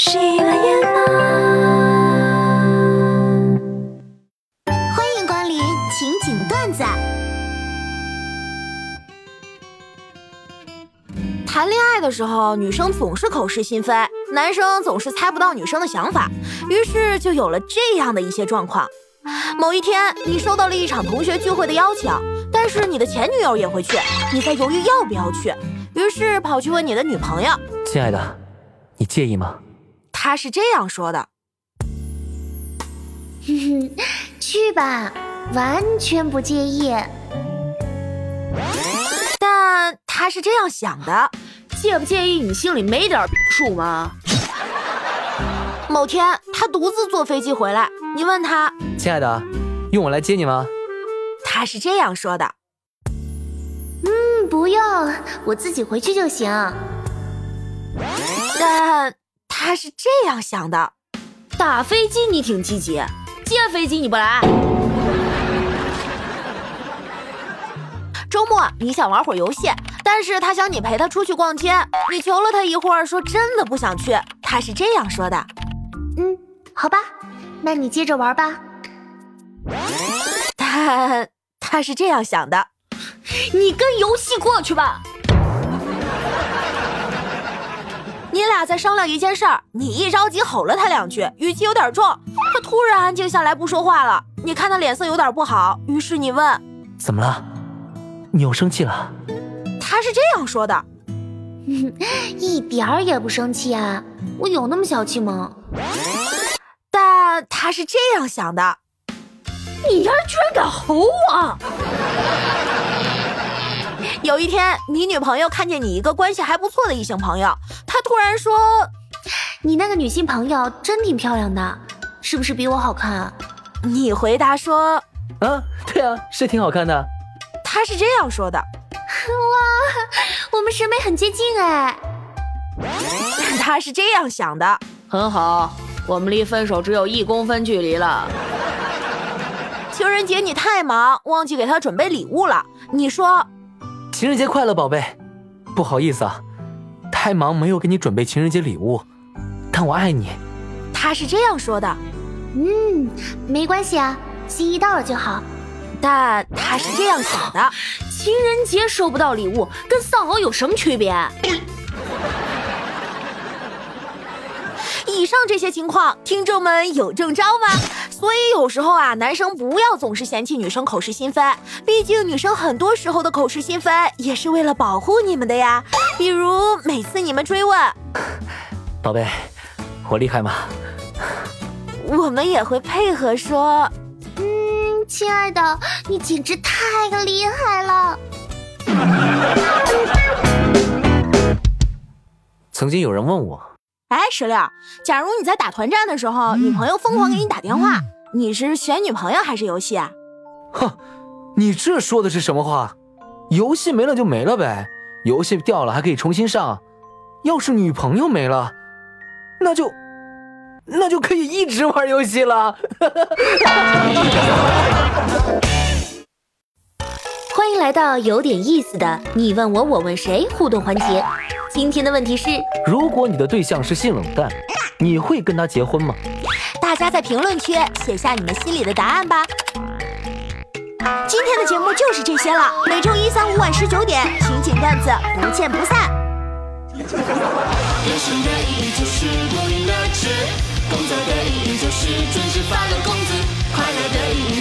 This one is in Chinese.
洗了眼了。欢迎光临情景段子。谈恋爱的时候，女生总是口是心非，男生总是猜不到女生的想法，于是就有了这样的一些状况。某一天，你收到了一场同学聚会的邀请，但是你的前女友也会去，你在犹豫要不要去，于是跑去问你的女朋友：“亲爱的，你介意吗？”他是这样说的：“哼哼，去吧，完全不介意。”但他是这样想的：“介不介意，你心里没点数吗？”某天，他独自坐飞机回来，你问他：“亲爱的，用我来接你吗？”他是这样说的：“嗯，不用，我自己回去就行。”但他是这样想的：“打飞机你挺积极，借飞机你不来。”周末你想玩会儿游戏，但是他想你陪他出去逛街，你求了他一会儿，说真的不想去。他是这样说的。嗯，好吧，那你接着玩吧。他他是这样想的，你跟游戏过去吧。俩在商量一件事儿，你一着急吼了他两句，语气有点重，他突然安静下来不说话了。你看他脸色有点不好，于是你问：怎么了？你又生气了？他是这样说的，一点儿也不生气啊，我有那么小气吗？但他是这样想的，你丫居然敢吼我！有一天，你女朋友看见你一个关系还不错的异性朋友，她突然说：“你那个女性朋友真挺漂亮的，是不是比我好看啊？”你回答说：“啊，对啊，是挺好看的。”他是这样说的。哇，我们审美很接近哎。他是这样想的，很好，我们离分手只有一公分距离了。情人节你太忙，忘记给他准备礼物了。你说，情人节快乐，宝贝。不好意思啊，太忙没有给你准备情人节礼物，但我爱你。他是这样说的。嗯，没关系啊，心意到了就好。但他是这样想的：情人节收不到礼物，跟丧偶有什么区别？以上这些情况，听众们有中招吗？所以有时候啊，男生不要总是嫌弃女生口是心非，毕竟女生很多时候的口是心非也是为了保护你们的呀。比如每次你们追问，宝贝，我厉害吗？我们也会配合说。嗯亲爱的，你简直太厉害了！曾经有人问我：“哎，石榴，假如你在打团战的时候，女朋友疯狂给你打电话，你是选女朋友还是游戏啊？”哼，你这说的是什么话？游戏没了就没了呗，游戏掉了还可以重新上。要是女朋友没了，那就……那就可以一直玩游戏了。欢迎来到有点意思的你问我我问谁互动环节。今天的问题是如果你的对象是性冷淡你会跟他结婚吗？大家在评论区写下你们心里的答案吧。今天的节目就是这些了每周一三五晚十九点情景段子不见不散。人生的意义就是的工作的意义就是准时发工资快乐的意义